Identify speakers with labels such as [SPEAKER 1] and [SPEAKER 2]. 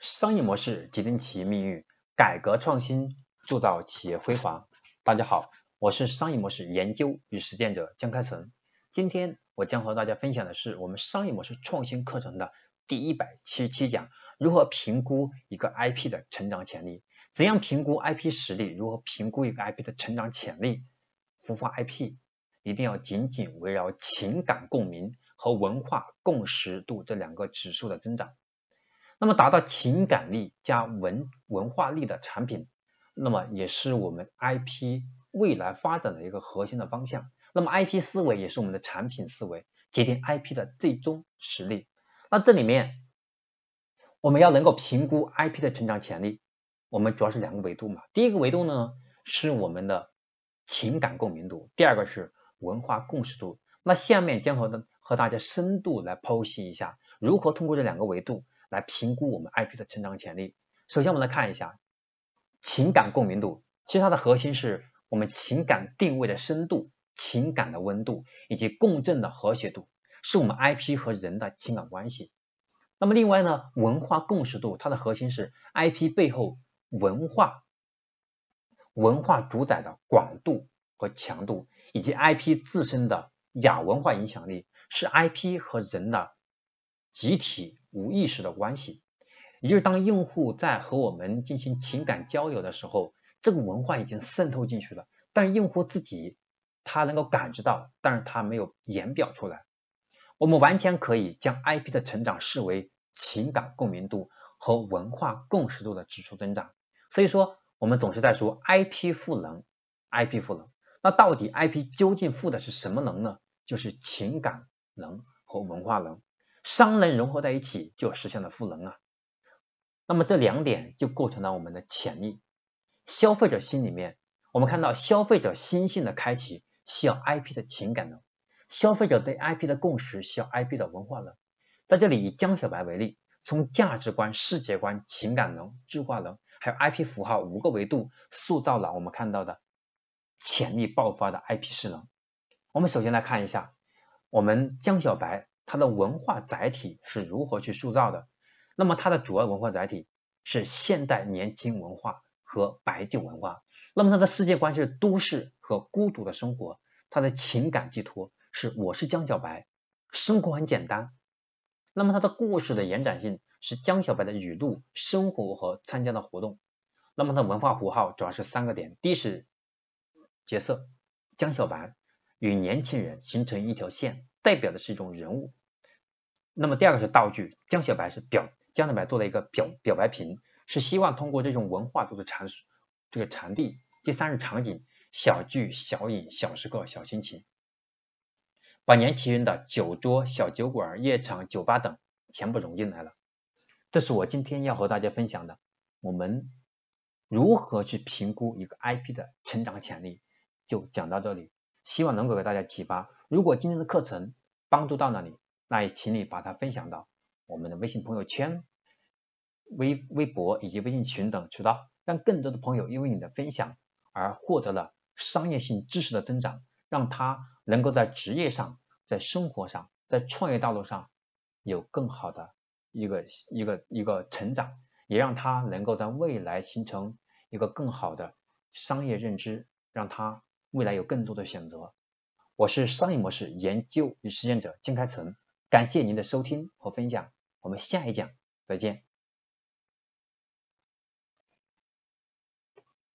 [SPEAKER 1] 商业模式决定企业命运，改革创新铸造企业辉煌。大家好，我是商业模式研究与实践者江开成。今天我将和大家分享的是我们商业模式创新课程的第一百七十七讲：如何评估一个 IP 的成长潜力？怎样评估 IP 实力？如何评估一个 IP 的成长潜力？孵化 IP 一定要紧紧围绕情感共鸣和文化共识度这两个指数的增长。那么达到情感力加文文化力的产品，那么也是我们 IP 未来发展的一个核心的方向。那么 IP 思维也是我们的产品思维，决定 IP 的最终实力。那这里面我们要能够评估 IP 的成长潜力，我们主要是两个维度嘛。第一个维度呢是我们的情感共鸣度，第二个是文化共识度。那下面将和和大家深度来剖析一下，如何通过这两个维度。来评估我们 IP 的成长潜力。首先，我们来看一下情感共鸣度，其实它的核心是我们情感定位的深度、情感的温度以及共振的和谐度，是我们 IP 和人的情感关系。那么另外呢，文化共识度，它的核心是 IP 背后文化文化主宰的广度和强度，以及 IP 自身的亚文化影响力，是 IP 和人的集体。无意识的关系，也就是当用户在和我们进行情感交流的时候，这个文化已经渗透进去了，但用户自己他能够感知到，但是他没有言表出来。我们完全可以将 IP 的成长视为情感共鸣度和文化共识度的指数增长。所以说，我们总是在说 IP 赋能，IP 赋能。那到底 IP 究竟赋的是什么能呢？就是情感能和文化能。商能融合在一起，就实现了赋能啊。那么这两点就构成了我们的潜力。消费者心里面，我们看到消费者心性的开启需要 IP 的情感能，消费者对 IP 的共识需要 IP 的文化能。在这里以江小白为例，从价值观、世界观、情感能、智化能，还有 IP 符号五个维度，塑造了我们看到的潜力爆发的 IP 势能。我们首先来看一下，我们江小白。它的文化载体是如何去塑造的？那么它的主要文化载体是现代年轻文化和白酒文化。那么它的世界观是都市和孤独的生活。它的情感寄托是我是江小白，生活很简单。那么它的故事的延展性是江小白的语录、生活和参加的活动。那么它文化符号主要是三个点：第一是角色江小白与年轻人形成一条线，代表的是一种人物。那么第二个是道具，江小白是表江小白做了一个表表白屏，是希望通过这种文化做的阐述这个传递。第三是场景，小聚小饮小时刻小心情，百年奇缘的酒桌小酒馆夜场酒吧等全部融进来了。这是我今天要和大家分享的，我们如何去评估一个 IP 的成长潜力，就讲到这里，希望能够给大家启发。如果今天的课程帮助到了你，那也请你把它分享到我们的微信朋友圈、微微博以及微信群等渠道，让更多的朋友因为你的分享而获得了商业性知识的增长，让他能够在职业上、在生活上、在创业道路上有更好的一个一个一个成长，也让他能够在未来形成一个更好的商业认知，让他未来有更多的选择。我是商业模式研究与实践者金开成。感谢您的收听和分享，我们下一讲再见。